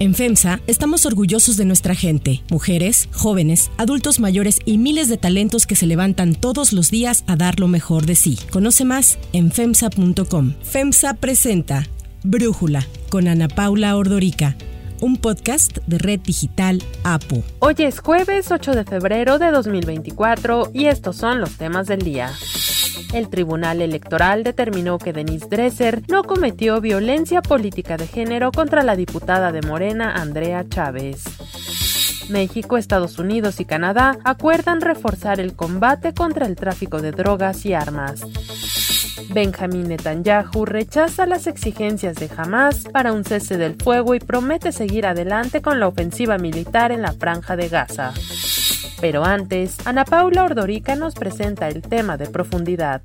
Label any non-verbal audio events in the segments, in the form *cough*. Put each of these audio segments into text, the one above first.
En FEMSA estamos orgullosos de nuestra gente, mujeres, jóvenes, adultos mayores y miles de talentos que se levantan todos los días a dar lo mejor de sí. Conoce más en FEMSA.com. FEMSA presenta Brújula con Ana Paula Ordorica un podcast de Red Digital APO. Hoy es jueves 8 de febrero de 2024 y estos son los temas del día. El Tribunal Electoral determinó que Denise Dresser no cometió violencia política de género contra la diputada de Morena Andrea Chávez. México, Estados Unidos y Canadá acuerdan reforzar el combate contra el tráfico de drogas y armas. Benjamin Netanyahu rechaza las exigencias de Hamas para un cese del fuego y promete seguir adelante con la ofensiva militar en la franja de Gaza. Pero antes, Ana Paula Ordorica nos presenta el tema de profundidad.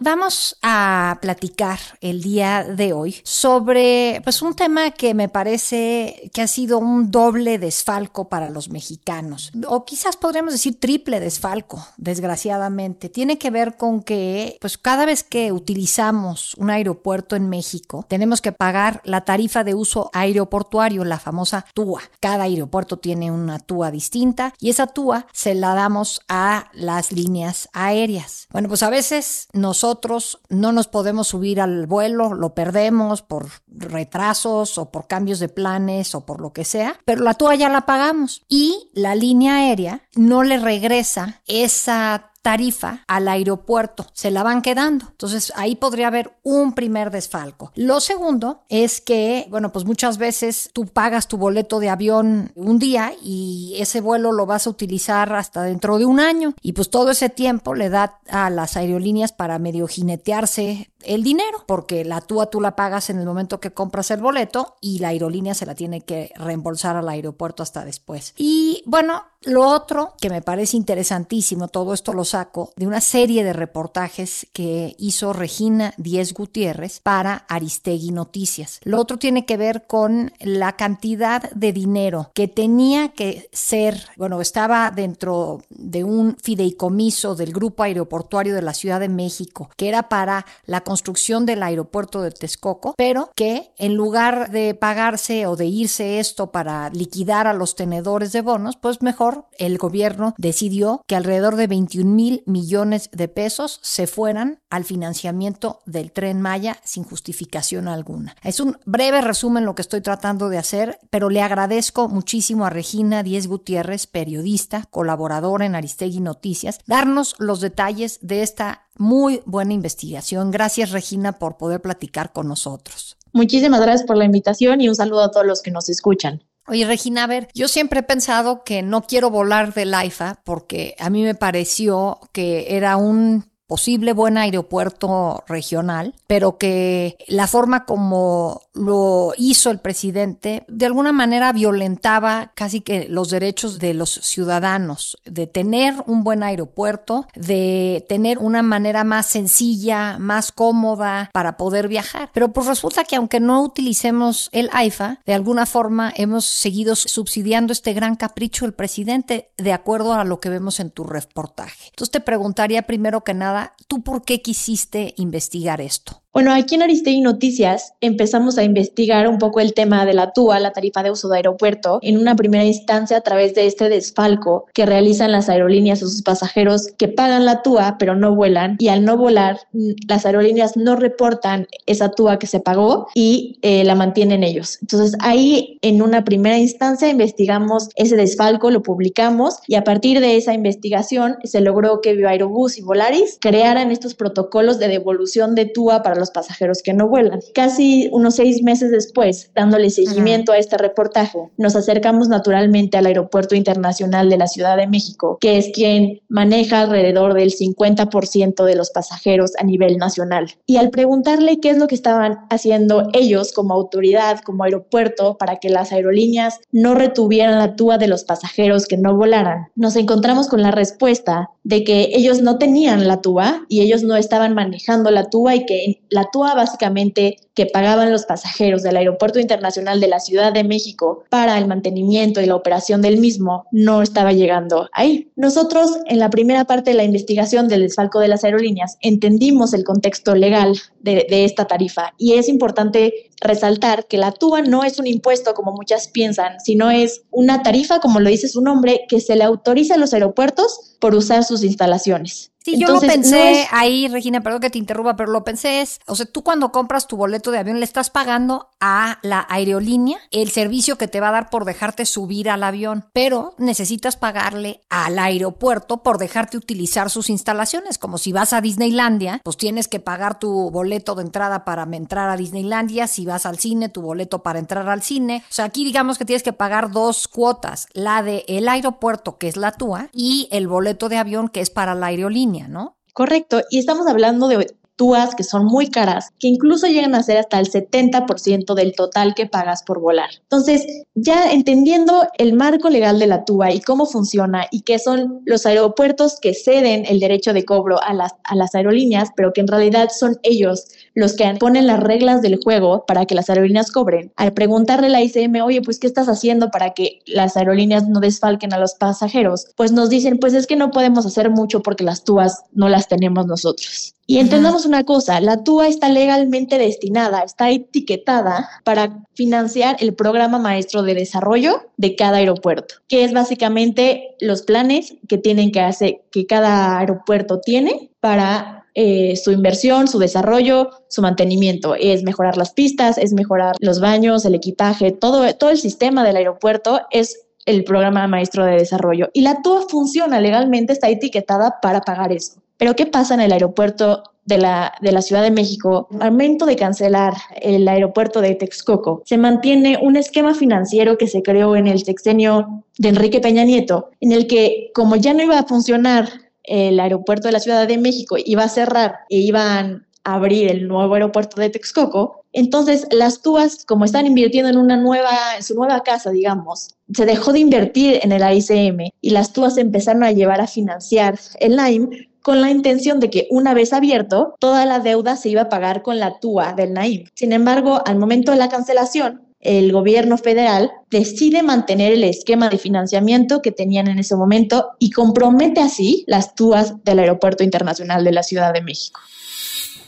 Vamos a platicar el día de hoy sobre pues un tema que me parece que ha sido un doble desfalco para los mexicanos o quizás podríamos decir triple desfalco, desgraciadamente. Tiene que ver con que pues cada vez que utilizamos un aeropuerto en México tenemos que pagar la tarifa de uso aeroportuario, la famosa TUA. Cada aeropuerto tiene una TUA distinta y esa TUA se la damos a las líneas aéreas. Bueno, pues a veces nosotros nosotros no nos podemos subir al vuelo, lo perdemos por retrasos o por cambios de planes o por lo que sea, pero la toalla la pagamos. Y la línea aérea no le regresa esa tarifa al aeropuerto, se la van quedando. Entonces ahí podría haber un primer desfalco. Lo segundo es que, bueno, pues muchas veces tú pagas tu boleto de avión un día y ese vuelo lo vas a utilizar hasta dentro de un año y pues todo ese tiempo le da a las aerolíneas para medio jinetearse el dinero, porque la túa tú la pagas en el momento que compras el boleto y la aerolínea se la tiene que reembolsar al aeropuerto hasta después. Y bueno, lo otro que me parece interesantísimo, todo esto lo saco de una serie de reportajes que hizo Regina Díez Gutiérrez para Aristegui Noticias. Lo otro tiene que ver con la cantidad de dinero que tenía que ser, bueno, estaba dentro de un fideicomiso del Grupo Aeroportuario de la Ciudad de México, que era para la construcción del aeropuerto de Texcoco, pero que en lugar de pagarse o de irse esto para liquidar a los tenedores de bonos, pues mejor el gobierno decidió que alrededor de 21 mil millones de pesos se fueran al financiamiento del tren Maya sin justificación alguna. Es un breve resumen lo que estoy tratando de hacer, pero le agradezco muchísimo a Regina Díez Gutiérrez, periodista, colaboradora en Aristegui Noticias, darnos los detalles de esta muy buena investigación. Gracias Regina por poder platicar con nosotros. Muchísimas gracias por la invitación y un saludo a todos los que nos escuchan. Oye, Regina, a ver, yo siempre he pensado que no quiero volar del AIFA porque a mí me pareció que era un posible buen aeropuerto regional, pero que la forma como lo hizo el presidente de alguna manera violentaba casi que los derechos de los ciudadanos, de tener un buen aeropuerto, de tener una manera más sencilla, más cómoda para poder viajar. Pero pues resulta que aunque no utilicemos el AIFA, de alguna forma hemos seguido subsidiando este gran capricho del presidente de acuerdo a lo que vemos en tu reportaje. Entonces te preguntaría primero que nada, ¿tú por qué quisiste investigar esto? Bueno, aquí en Aristegui Noticias empezamos a investigar un poco el tema de la TUA, la tarifa de uso de aeropuerto, en una primera instancia a través de este desfalco que realizan las aerolíneas a sus pasajeros que pagan la TUA pero no vuelan y al no volar las aerolíneas no reportan esa TUA que se pagó y eh, la mantienen ellos. Entonces ahí en una primera instancia investigamos ese desfalco, lo publicamos y a partir de esa investigación se logró que Aerobús y Volaris crearan estos protocolos de devolución de TUA para los pasajeros que no vuelan. Casi unos seis meses después, dándole seguimiento a este reportaje, nos acercamos naturalmente al Aeropuerto Internacional de la Ciudad de México, que es quien maneja alrededor del 50% de los pasajeros a nivel nacional. Y al preguntarle qué es lo que estaban haciendo ellos como autoridad, como aeropuerto, para que las aerolíneas no retuvieran la túa de los pasajeros que no volaran, nos encontramos con la respuesta de que ellos no tenían la túa y ellos no estaban manejando la túa y que La TUA básicamente que pagaban los pasajeros del Aeropuerto Internacional de la Ciudad de México para el mantenimiento y la operación del mismo no estaba llegando ahí. Nosotros en la primera parte de la investigación del desfalco de las aerolíneas entendimos el contexto legal de, esta tarifa y es importante resaltar que la TUA no es un impuesto como muchas piensan, sino es una tarifa, como lo dice su nombre, que se le autoriza a los aeropuertos por usar sus instalaciones. Sí, yo lo pensé. ahí, Regina, perdón que te interrumpa, pero lo pensé es, o sea, tú cuando compras tu boleto de avión le estás pagando a la aerolínea el servicio que te va a dar por dejarte subir al avión, pero necesitas pagarle al aeropuerto por dejarte utilizar sus instalaciones, como si vas a Disneylandia, pues tienes que pagar tu boleto de entrada para entrar a Disneylandia, si vas al cine, tu boleto para entrar al cine. O sea, aquí digamos que tienes que pagar dos cuotas, la de el aeropuerto, que es la TUA, y el boleto de avión, que es para la aerolínea, ¿no? Correcto, y estamos hablando de túas que son muy caras, que incluso llegan a ser hasta el 70% del total que pagas por volar. Entonces, ya entendiendo el marco legal de la TUA y cómo funciona y qué son los aeropuertos que ceden el derecho de cobro a las, a las aerolíneas, pero que en realidad son ellos los que ponen las reglas del juego para que las aerolíneas cobren. Al preguntarle a la ICM, oye, pues, ¿qué estás haciendo para que las aerolíneas no desfalquen a los pasajeros? Pues nos dicen, pues es que no podemos hacer mucho porque las TUAs no las tenemos nosotros. Y entendamos una cosa, la TUA está legalmente destinada, está etiquetada para financiar el programa maestro de desarrollo de cada aeropuerto, que es básicamente los planes que tienen que hacer, que cada aeropuerto tiene para eh, su inversión, su desarrollo, su mantenimiento. Es mejorar las pistas, es mejorar los baños, el equipaje, todo, todo el sistema del aeropuerto es el programa maestro de desarrollo. Y la TUA funciona legalmente, está etiquetada para pagar eso. Pero ¿qué pasa en el aeropuerto de la, de la Ciudad de México? Al momento de cancelar el aeropuerto de Texcoco, se mantiene un esquema financiero que se creó en el sexenio de Enrique Peña Nieto, en el que como ya no iba a funcionar el aeropuerto de la Ciudad de México, iba a cerrar e iban a abrir el nuevo aeropuerto de Texcoco, entonces las TUAS, como están invirtiendo en una nueva, en su nueva casa, digamos, se dejó de invertir en el AICM y las TUAS empezaron a llevar a financiar el NAIM con la intención de que una vez abierto, toda la deuda se iba a pagar con la TUA del NAIM. Sin embargo, al momento de la cancelación, el gobierno federal decide mantener el esquema de financiamiento que tenían en ese momento y compromete así las TUAs del Aeropuerto Internacional de la Ciudad de México.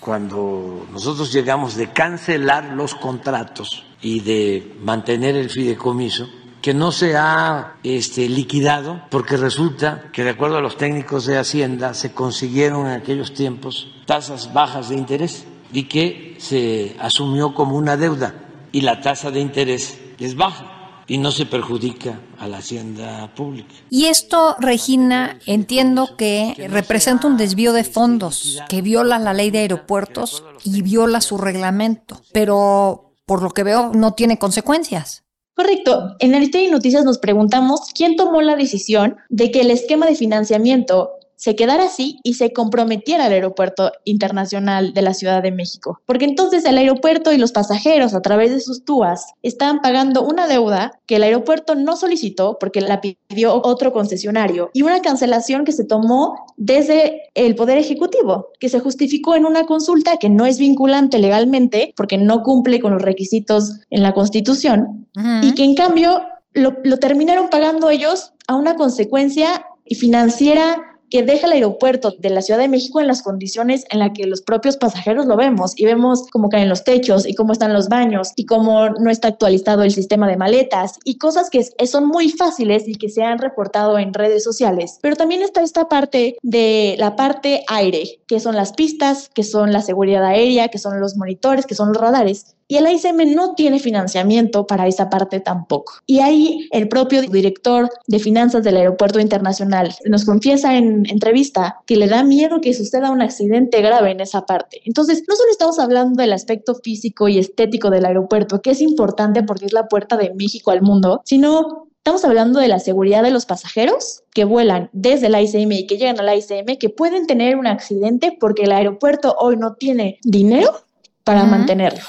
Cuando nosotros llegamos de cancelar los contratos y de mantener el fideicomiso, que no se ha este, liquidado porque resulta que de acuerdo a los técnicos de Hacienda se consiguieron en aquellos tiempos tasas bajas de interés y que se asumió como una deuda y la tasa de interés es baja y no se perjudica a la hacienda pública. Y esto, Regina, entiendo que representa un desvío de fondos que viola la ley de aeropuertos y viola su reglamento, pero por lo que veo no tiene consecuencias. Correcto. En y Noticias nos preguntamos quién tomó la decisión de que el esquema de financiamiento se quedara así y se comprometiera al aeropuerto internacional de la Ciudad de México. Porque entonces el aeropuerto y los pasajeros a través de sus TUAS estaban pagando una deuda que el aeropuerto no solicitó porque la pidió otro concesionario y una cancelación que se tomó desde el Poder Ejecutivo, que se justificó en una consulta que no es vinculante legalmente porque no cumple con los requisitos en la Constitución y que en cambio lo, lo terminaron pagando ellos a una consecuencia financiera que deja el aeropuerto de la Ciudad de México en las condiciones en las que los propios pasajeros lo vemos y vemos cómo caen los techos y cómo están los baños y cómo no está actualizado el sistema de maletas y cosas que son muy fáciles y que se han reportado en redes sociales. Pero también está esta parte de la parte aire, que son las pistas, que son la seguridad aérea, que son los monitores, que son los radares. Y el AICM no tiene financiamiento para esa parte tampoco. Y ahí el propio director de finanzas del aeropuerto internacional nos confiesa en entrevista que le da miedo que suceda un accidente grave en esa parte. Entonces, no solo estamos hablando del aspecto físico y estético del aeropuerto, que es importante porque es la puerta de México al mundo, sino Estamos hablando de la seguridad de los pasajeros que vuelan desde el ICM y que llegan al ICM, que pueden tener un accidente porque el aeropuerto hoy no tiene dinero para mantenerlo.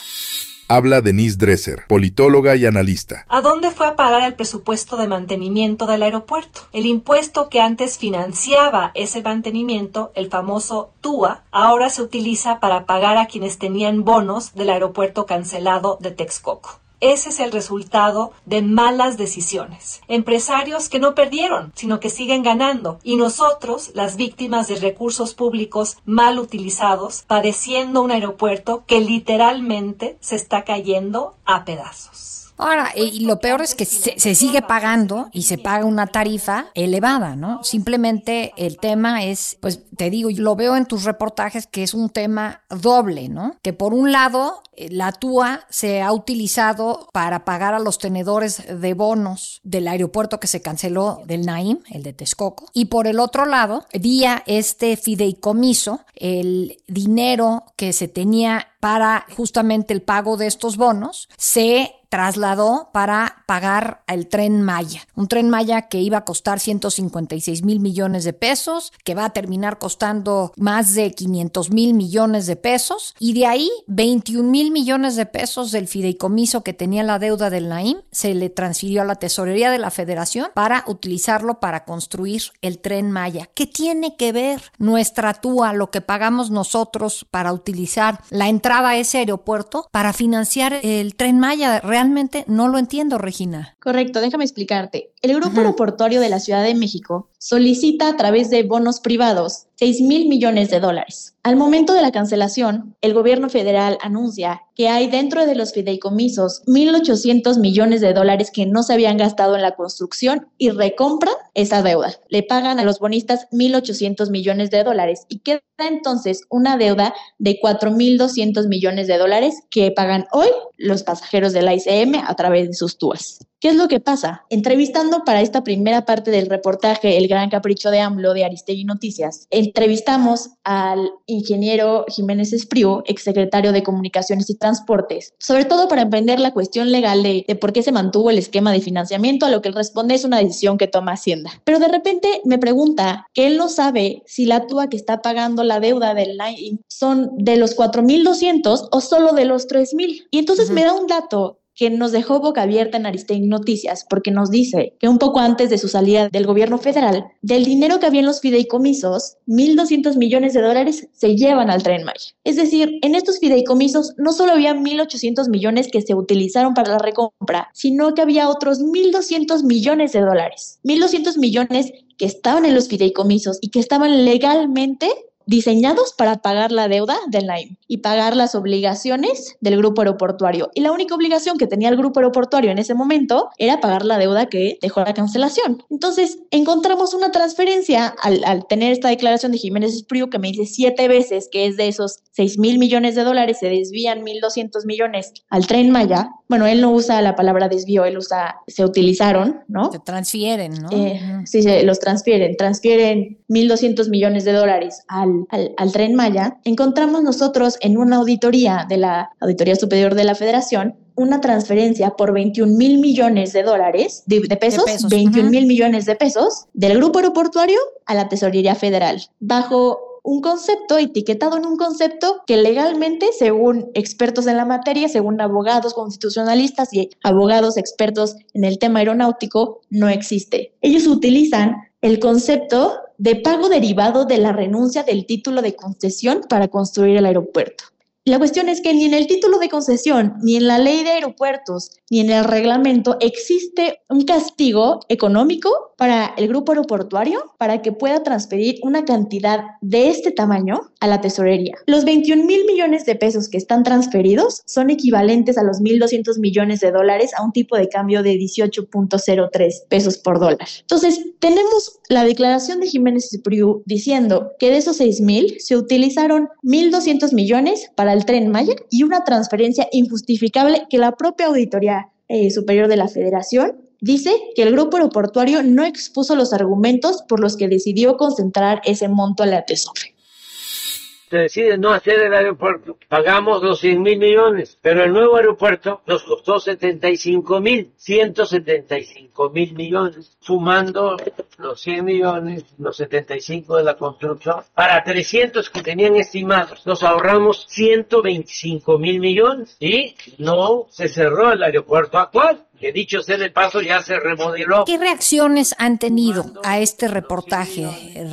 Habla Denise Dresser, politóloga y analista. ¿A dónde fue a parar el presupuesto de mantenimiento del aeropuerto? El impuesto que antes financiaba ese mantenimiento, el famoso TUA, ahora se utiliza para pagar a quienes tenían bonos del aeropuerto cancelado de Texcoco. Ese es el resultado de malas decisiones. Empresarios que no perdieron, sino que siguen ganando. Y nosotros, las víctimas de recursos públicos mal utilizados, padeciendo un aeropuerto que literalmente se está cayendo a pedazos. Ahora, y lo peor es que se, se, sigue pagando y se paga una tarifa elevada, ¿no? Simplemente el tema es, pues te digo, lo veo en tus reportajes que es un tema doble, ¿no? Que por un lado, eh, la TUA se ha utilizado para pagar a los tenedores de bonos del aeropuerto que se canceló del Naim, el de Texcoco, y por el otro lado, vía este fideicomiso, el dinero que se tenía para justamente el pago de estos bonos se trasladó para pagar el tren Maya. Un tren Maya que iba a costar 156 mil millones de pesos, que va a terminar costando más de 500 mil millones de pesos. Y de ahí 21 mil millones de pesos del fideicomiso que tenía la deuda del Naim se le transfirió a la tesorería de la federación para utilizarlo para construir el tren Maya. ¿Qué tiene que ver nuestra TUA, lo que pagamos nosotros para utilizar la entrada a ese aeropuerto para financiar el tren Maya? Realmente no lo entiendo, Regina. Correcto, déjame explicarte. El Grupo Aeroportuario de la Ciudad de México solicita a través de bonos privados 6 mil millones de dólares. Al momento de la cancelación, el gobierno federal anuncia que hay dentro de los fideicomisos 1.800 millones de dólares que no se habían gastado en la construcción y recompra esa deuda. Le pagan a los bonistas 1.800 millones de dólares y queda entonces una deuda de 4.200 millones de dólares que pagan hoy los pasajeros de la ICM a través de sus TUAS. ¿Qué es lo que pasa? Entrevistando para esta primera parte del reportaje El Gran Capricho de AMLO de Aristegui Noticias, entrevistamos al ingeniero Jiménez Espriu, exsecretario de Comunicaciones y Transportes, sobre todo para emprender la cuestión legal de, de, por qué se mantuvo el esquema de financiamiento, a lo que él responde es una decisión que toma Hacienda. Pero de repente me pregunta que él no sabe si la TUA que está pagando la deuda del LINE son de los 4.200 o solo de los 3.000. Y entonces uh -huh. me da un dato que nos dejó boca abierta en Aristegui Noticias, porque nos dice que un poco antes de su salida del gobierno federal, del dinero que había en los fideicomisos, 1.200 millones de dólares se llevan al Tren Maya. Es decir, en estos fideicomisos no solo había 1.800 millones que se utilizaron para la recompra, sino que había otros 1.200 millones de dólares. 1.200 millones que estaban en los fideicomisos y que estaban legalmente diseñados para pagar la deuda del NAIM y pagar las obligaciones del grupo aeroportuario. Y la única obligación que tenía el grupo aeroportuario en ese momento era pagar la deuda que dejó la cancelación. Entonces, encontramos una transferencia al, al tener esta declaración de Jiménez Espriu que me dice siete veces que es de esos 6 mil millones de dólares, se desvían 1.200 millones al tren Maya. Bueno, él no usa la palabra desvío, él usa, se utilizaron, ¿no? Se transfieren, ¿no? Eh, sí, se los transfieren, transfieren 1.200 millones de dólares al al, al, tren Maya, encontramos nosotros en una auditoría de la Auditoría Superior de la Federación una transferencia por 21 mil millones de dólares, de, de pesos, de pesos. 21 mil millones de pesos del grupo aeroportuario a la Tesorería Federal, bajo un concepto etiquetado en un concepto que legalmente, según expertos en la materia, según abogados constitucionalistas y abogados expertos en el tema aeronáutico, no existe. Ellos utilizan el concepto de pago derivado de la renuncia del título de concesión para construir el aeropuerto. La cuestión es que ni en el título de concesión, ni en la ley de aeropuertos, ni en el reglamento existe un castigo económico para el grupo aeroportuario para que pueda transferir una cantidad de este tamaño a la tesorería. Los 21 mil millones de pesos que están transferidos son equivalentes a los 1.200 millones de dólares a un tipo de cambio de 18.03 pesos por dólar. Entonces, tenemos la declaración de Jiménez Espriu diciendo que de esos 6 mil se utilizaron 1.200 millones para el tren Maya y una transferencia injustificable que la propia auditoría eh, superior de la federación dice que el grupo aeroportuario no expuso los argumentos por los que decidió concentrar ese monto a la tesore se decide no hacer el aeropuerto, pagamos los 100 mil millones, pero el nuevo aeropuerto nos costó 75 mil, 175 mil millones, sumando los 100 millones, los 75 de la construcción, para 300 que tenían estimados. Nos ahorramos 125 mil millones y no se cerró el aeropuerto actual que dicho sea de paso ya se remodeló. ¿Qué reacciones han tenido a este reportaje,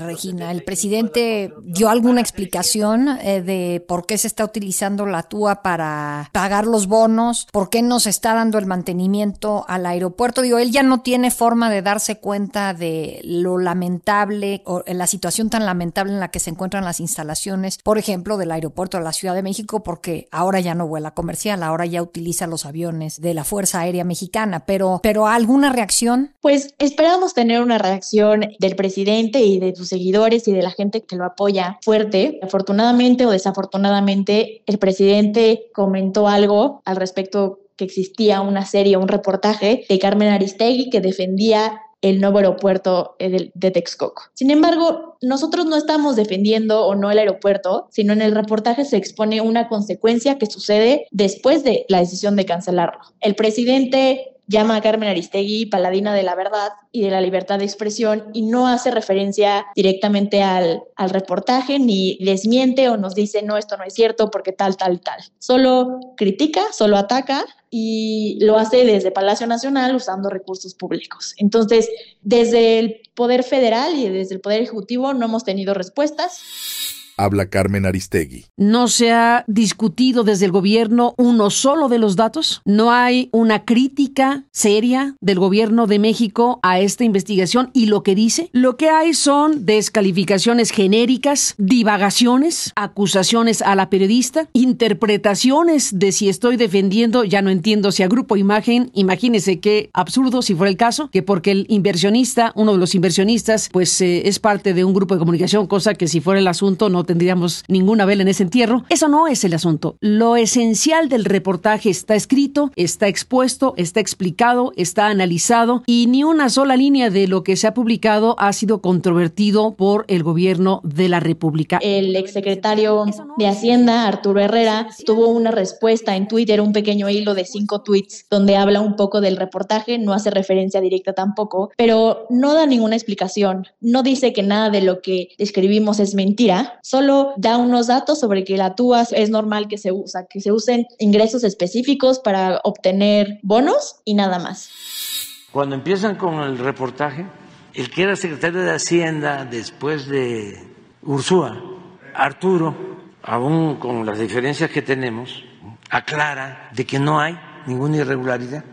Regina? ¿El presidente dio alguna explicación eh, de por qué se está utilizando la TUA para pagar los bonos? ¿Por qué no se está dando el mantenimiento al aeropuerto? Digo, él ya no tiene forma de darse cuenta de lo lamentable o la situación tan lamentable en la que se encuentran las instalaciones, por ejemplo, del aeropuerto de la Ciudad de México, porque ahora ya no vuela comercial, ahora ya utiliza los aviones de la Fuerza Aérea Mexicana pero, pero ¿alguna reacción? Pues esperamos tener una reacción del presidente y de sus seguidores y de la gente que lo apoya fuerte. Afortunadamente o desafortunadamente, el presidente comentó algo al respecto que existía una serie, un reportaje de Carmen Aristegui que defendía el nuevo aeropuerto de, de, Texcoco. Sin embargo, nosotros no estamos defendiendo o no el aeropuerto, sino en el reportaje se expone una consecuencia que sucede después de la decisión de cancelarlo. El presidente llama a Carmen Aristegui paladina de la verdad y de la libertad de expresión y no hace referencia directamente al, al reportaje ni desmiente o nos dice no, esto no es cierto porque tal, tal, tal. Solo critica, solo ataca y lo hace desde Palacio Nacional usando recursos públicos. Entonces, desde el Poder Federal y desde el Poder Ejecutivo no hemos tenido respuestas habla Carmen Aristegui. ¿No se ha discutido desde el gobierno uno solo de los datos? ¿No hay una crítica seria del gobierno de México a esta investigación y lo que dice? Lo que hay son descalificaciones genéricas, divagaciones, acusaciones a la periodista, interpretaciones de si estoy defendiendo, ya no entiendo si a Grupo Imagen, imagínese qué absurdo si fuera el caso, que porque el inversionista, uno de los inversionistas, pues eh, es parte de un grupo de comunicación, cosa que si fuera el asunto no tendríamos ninguna vela en ese entierro. Eso no es el asunto. Lo esencial del reportaje está escrito, está expuesto, está explicado, está analizado y ni una sola línea de lo que se ha publicado ha sido controvertido por el gobierno de la República. El exsecretario de Hacienda, Arturo Herrera, tuvo una respuesta en Twitter, un pequeño hilo de cinco tweets donde habla un poco del reportaje, no hace referencia directa tampoco, pero no da ninguna explicación, no dice que nada de lo que escribimos es mentira, solo da unos datos sobre que la TUA es normal que se usa, que se usen ingresos específicos para obtener bonos y nada más. Cuando empiezan con el reportaje, el que era secretario de Hacienda después de Ursúa, Arturo, aún con las diferencias que tenemos, aclara de que no hay ninguna irregularidad.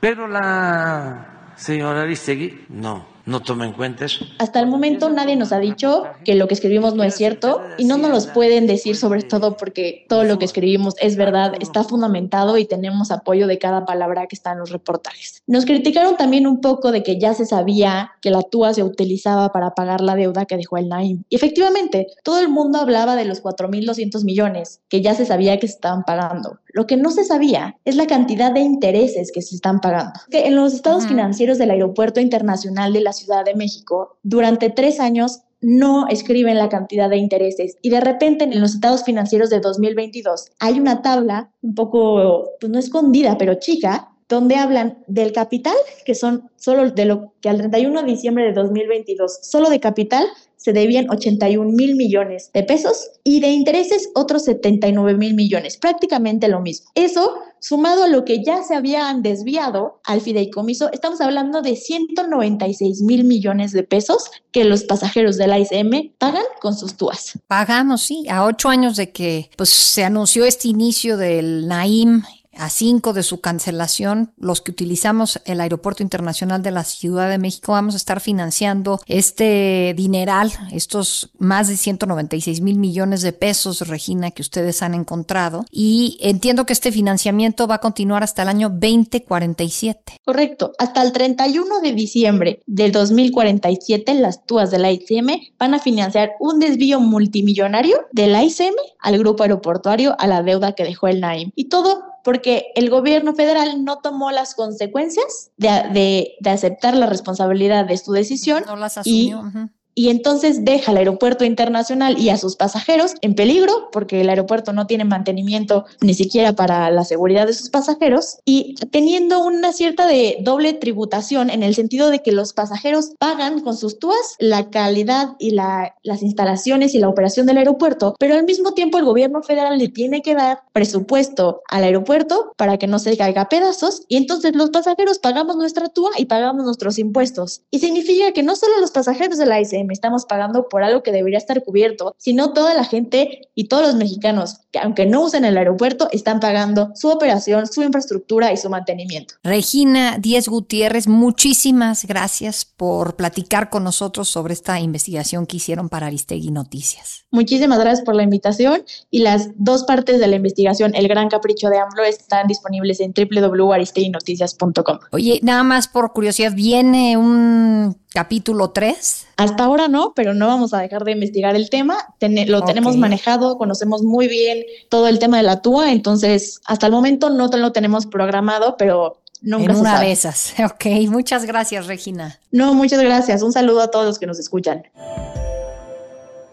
Pero la señora Aristegui no no toma en cuenta eso. Hasta el momento nadie nos ha dicho que lo que escribimos no es cierto y no nos lo pueden decir sobre todo porque todo lo que escribimos es verdad, está fundamentado y tenemos apoyo de cada palabra que está en los reportajes. Nos criticaron también un poco de que ya se sabía que la TUA se utilizaba para pagar la deuda que dejó el Naim. Y efectivamente, todo el mundo hablaba de los 4.200 millones que ya se sabía que se estaban pagando. Lo que no se sabía es la cantidad de intereses que se están pagando. Que en los estados financieros del Aeropuerto Internacional de la Ciudad de México, durante tres años no escriben la cantidad de intereses y de repente en los estados financieros de 2022 hay una tabla un poco, pues no escondida, pero chica, donde hablan del capital, que son solo de lo que al 31 de diciembre de 2022, solo de capital se debían 81 mil millones de pesos y de intereses otros 79 mil millones, prácticamente lo mismo. Eso, sumado a lo que ya se habían desviado al fideicomiso, estamos hablando de 196 mil millones de pesos que los pasajeros de la ICM pagan con sus túas. Pagamos, sí, a ocho años de que pues, se anunció este inicio del Naim a cinco de su cancelación, los que utilizamos el Aeropuerto Internacional de la Ciudad de México, vamos a estar financiando este dineral, estos más de 196 mil millones de pesos, Regina, que ustedes han encontrado. Y entiendo que este financiamiento va a continuar hasta el año 2047. Correcto. Hasta el 31 de diciembre del 2047, las TUAS de la ICM van a financiar un desvío multimillonario de la ICM al grupo aeroportuario a la deuda que dejó el NAIM. Y todo porque el gobierno federal no tomó las consecuencias de, aceptar la responsabilidad de su decisión no las y, y entonces deja al aeropuerto internacional y a sus pasajeros en peligro porque el aeropuerto no tiene mantenimiento ni siquiera para la seguridad de sus pasajeros y teniendo una cierta de doble tributación en el sentido de que los pasajeros pagan con sus TUAS la calidad y la, las instalaciones y la operación del aeropuerto, pero al mismo tiempo el gobierno federal le tiene que dar presupuesto al aeropuerto para que no se caiga a pedazos y entonces los pasajeros pagamos nuestra TUA y pagamos nuestros impuestos. Y significa que no solo los pasajeros de la ICM estamos pagando por algo que debería estar cubierto, sino toda la gente y todos los mexicanos que aunque no usen el aeropuerto están pagando su operación, su infraestructura y su mantenimiento. Regina Díez Gutiérrez, muchísimas gracias por platicar con nosotros sobre esta investigación que hicieron para Aristegui Noticias. Muchísimas gracias por la invitación y las dos partes de la investigación El Gran Capricho de AMLO están disponibles en www.aristeguinoticias.com. Oye, nada más por curiosidad, ¿viene un capítulo 3? Hasta ahora no, pero no vamos a dejar de investigar el tema. lo tenemos manejado, conocemos muy bien todo el tema de la TUA, entonces hasta el momento no lo tenemos programado, pero Nunca en una de esas. *laughs* Ok, muchas gracias, Regina. No, muchas gracias. Un saludo a todos los que nos escuchan.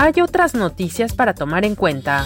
hay otras noticias para tomar en cuenta.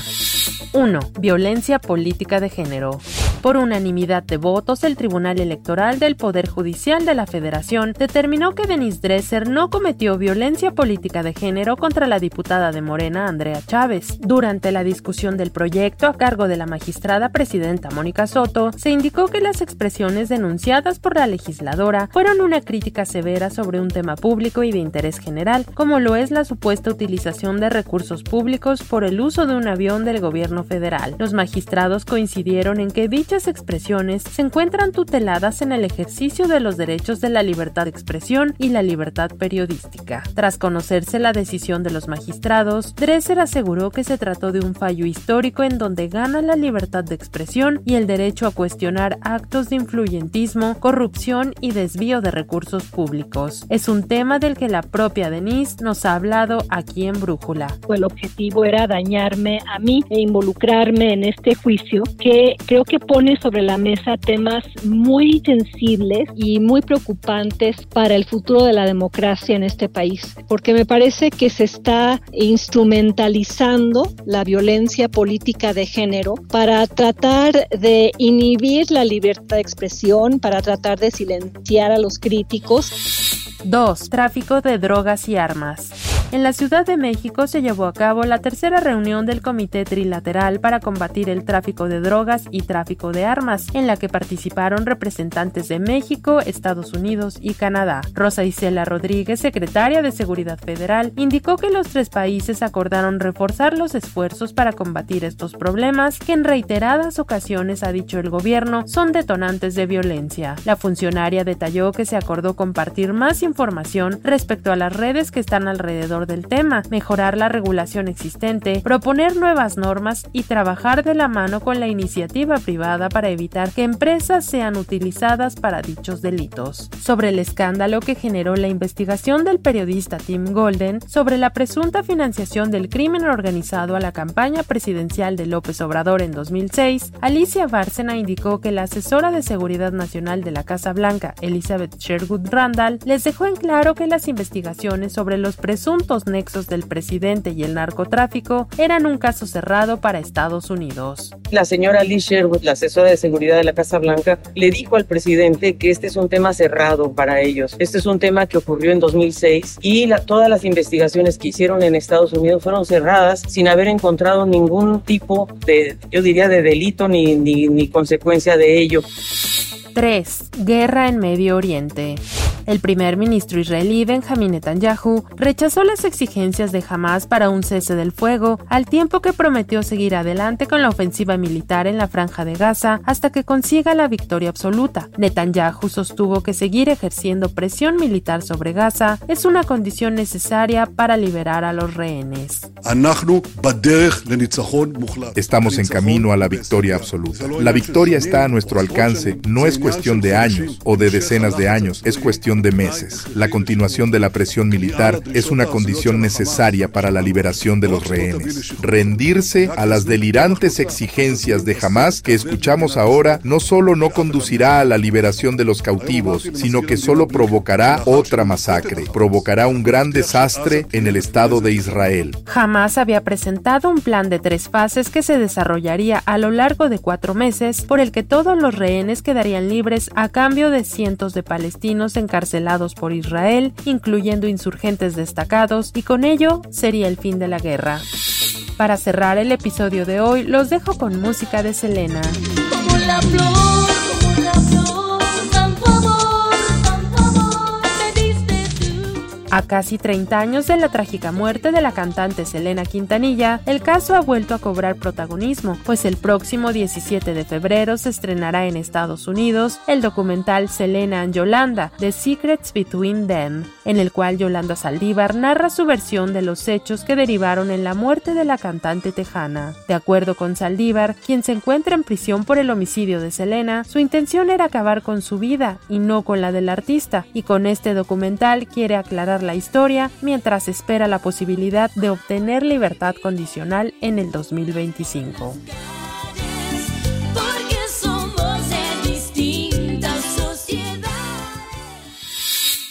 1. Violencia política de género. Por unanimidad de votos, el Tribunal Electoral del Poder Judicial de la Federación determinó que Denise Dresser no cometió violencia política de género contra la diputada de Morena, Andrea Chávez. Durante la discusión del proyecto a cargo de la magistrada presidenta Mónica Soto, se indicó que las expresiones denunciadas por la legisladora fueron una crítica severa sobre un tema público y de interés general, como lo es la supuesta utilización de recursos públicos por el uso de un avión del gobierno federal. Los magistrados coincidieron en que dicha expresiones se encuentran tuteladas en el ejercicio de los derechos de la libertad de expresión y la libertad periodística. Tras conocerse la decisión de los magistrados, Dresser aseguró que se trató de un fallo histórico en donde gana la libertad de expresión y el derecho a cuestionar actos de influyentismo, corrupción y desvío de recursos públicos. Es un tema del que la propia Denise nos ha hablado aquí en Brújula. El objetivo era dañarme a mí e involucrarme en este juicio que creo que pone sobre la mesa temas muy sensibles y muy preocupantes para el futuro de la democracia en este país, porque me parece que se está instrumentalizando la violencia política de género para tratar de inhibir la libertad de expresión, para tratar de silenciar a los críticos. 2. Tráfico de drogas y armas. En la Ciudad de México se llevó a cabo la tercera reunión del Comité Trilateral para combatir el tráfico de drogas y tráfico de armas, en la que participaron representantes de México, Estados Unidos y Canadá. Rosa Isela Rodríguez, secretaria de Seguridad Federal, indicó que los tres países acordaron reforzar los esfuerzos para combatir estos problemas que en reiteradas ocasiones ha dicho el gobierno son detonantes de violencia. La funcionaria detalló que se acordó compartir más información respecto a las redes que están alrededor del tema, mejorar la regulación existente, proponer nuevas normas y trabajar de la mano con la iniciativa privada para evitar que empresas sean utilizadas para dichos delitos. Sobre el escándalo que generó la investigación del periodista Tim Golden sobre la presunta financiación del crimen organizado a la campaña presidencial de López Obrador en 2006, Alicia Bárcena indicó que la asesora de Seguridad Nacional de la Casa Blanca, Elizabeth Sherwood Randall, les dejó en claro que las investigaciones sobre los presuntos nexos del presidente y el narcotráfico eran un caso cerrado para Estados Unidos. La señora Lee Sherwood, la asesora de seguridad de la Casa Blanca, le dijo al presidente que este es un tema cerrado para ellos. Este es un tema que ocurrió en 2006 y todas las investigaciones que hicieron en Estados Unidos fueron cerradas sin haber encontrado ningún tipo de, yo diría, de delito ni, ni, ni consecuencia de ello. 3. Guerra en Medio Oriente. El primer ministro israelí Benjamin Netanyahu rechazó las exigencias de Hamas para un cese del fuego, al tiempo que prometió seguir adelante con la ofensiva militar en la franja de Gaza hasta que consiga la victoria absoluta. Netanyahu sostuvo que seguir ejerciendo presión militar sobre Gaza es una condición necesaria para liberar a los rehenes. Estamos en camino a la victoria absoluta. La victoria está a nuestro alcance, no es cuestión de años o de decenas de años, es cuestión de meses. La continuación de la presión militar es una condición necesaria para la liberación de los rehenes. Rendirse a las delirantes exigencias de Hamas que escuchamos ahora no solo no conducirá a la liberación de los cautivos, sino que solo provocará otra masacre, provocará un gran desastre en el Estado de Israel. Hamas había presentado un plan de tres fases que se desarrollaría a lo largo de cuatro meses, por el que todos los rehenes quedarían libres a cambio de cientos de palestinos encarcelados por Israel, incluyendo insurgentes destacados, y con ello sería el fin de la guerra. Para cerrar el episodio de hoy, los dejo con música de Selena. A casi 30 años de la trágica muerte de la cantante Selena Quintanilla, el caso ha vuelto a cobrar protagonismo, pues el próximo 17 de febrero se estrenará en Estados Unidos el documental Selena and Yolanda, The Secrets Between Them, en el cual Yolanda Saldívar narra su versión de los hechos que derivaron en la muerte de la cantante tejana. De acuerdo con Saldívar, quien se encuentra en prisión por el homicidio de Selena, su intención era acabar con su vida y no con la del artista, y con este documental quiere aclarar la historia mientras espera la posibilidad de obtener libertad condicional en el 2025.